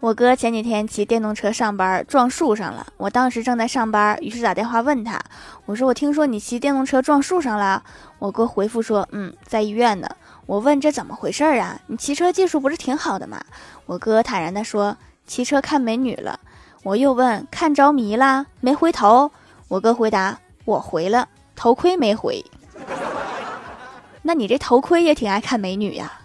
我哥前几天骑电动车上班撞树上了，我当时正在上班，于是打电话问他，我说我听说你骑电动车撞树上了。我哥回复说，嗯，在医院呢。我问这怎么回事啊？你骑车技术不是挺好的吗？我哥坦然地说，骑车看美女了。我又问看着迷啦，没回头。我哥回答，我回了，头盔没回。那你这头盔也挺爱看美女呀？